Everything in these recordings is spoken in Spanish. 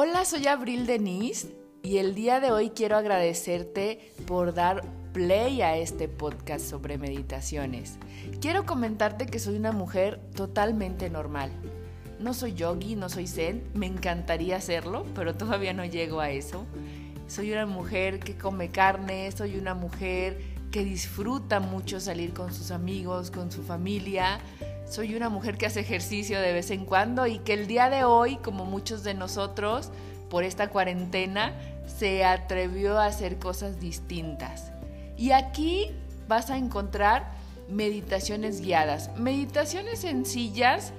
Hola, soy Abril Denise y el día de hoy quiero agradecerte por dar play a este podcast sobre meditaciones. Quiero comentarte que soy una mujer totalmente normal. No soy yogi, no soy zen, me encantaría hacerlo, pero todavía no llego a eso. Soy una mujer que come carne, soy una mujer que disfruta mucho salir con sus amigos, con su familia. Soy una mujer que hace ejercicio de vez en cuando y que el día de hoy, como muchos de nosotros, por esta cuarentena, se atrevió a hacer cosas distintas. Y aquí vas a encontrar meditaciones guiadas, meditaciones sencillas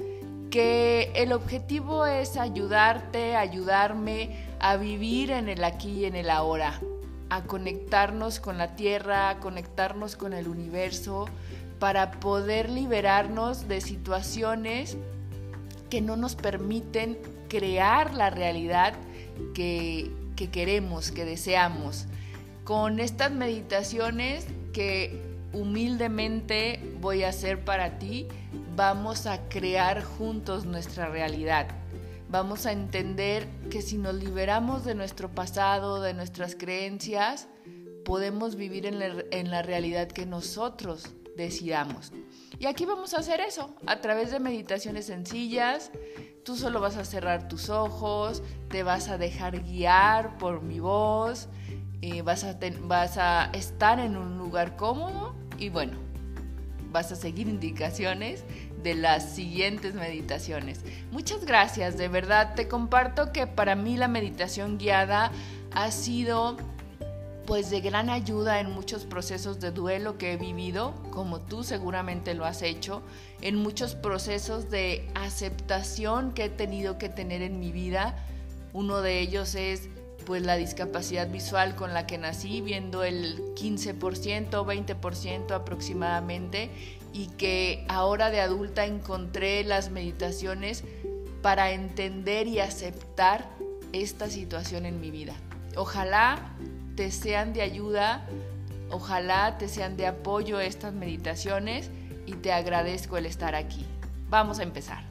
que el objetivo es ayudarte, ayudarme a vivir en el aquí y en el ahora, a conectarnos con la tierra, a conectarnos con el universo, para poder liberarnos de situaciones que no nos permiten crear la realidad que, que queremos, que deseamos. Con estas meditaciones que humildemente voy a hacer para ti, vamos a crear juntos nuestra realidad. Vamos a entender que si nos liberamos de nuestro pasado, de nuestras creencias, podemos vivir en la, realidad que nosotros decidamos. Y aquí vamos a hacer eso a través de meditaciones sencillas. Tú solo vas a cerrar tus ojos, te vas a dejar guiar por mi voz, eh, vas a estar en un lugar cómodo y bueno, vas a seguir indicaciones de las siguientes meditaciones. Muchas gracias, de verdad te comparto que para mí la meditación guiada ha sido pues de gran ayuda en muchos procesos de duelo que he vivido, como tú seguramente lo has hecho, en muchos procesos de aceptación que he tenido que tener en mi vida. Uno de ellos es pues la discapacidad visual con la que nací, viendo el 15%, 20% aproximadamente, y que ahora de adulta encontré las meditaciones para entender y aceptar esta situación en mi vida. Ojalá te sean de ayuda, ojalá te sean de apoyo estas meditaciones y te agradezco el estar aquí. Vamos a empezar.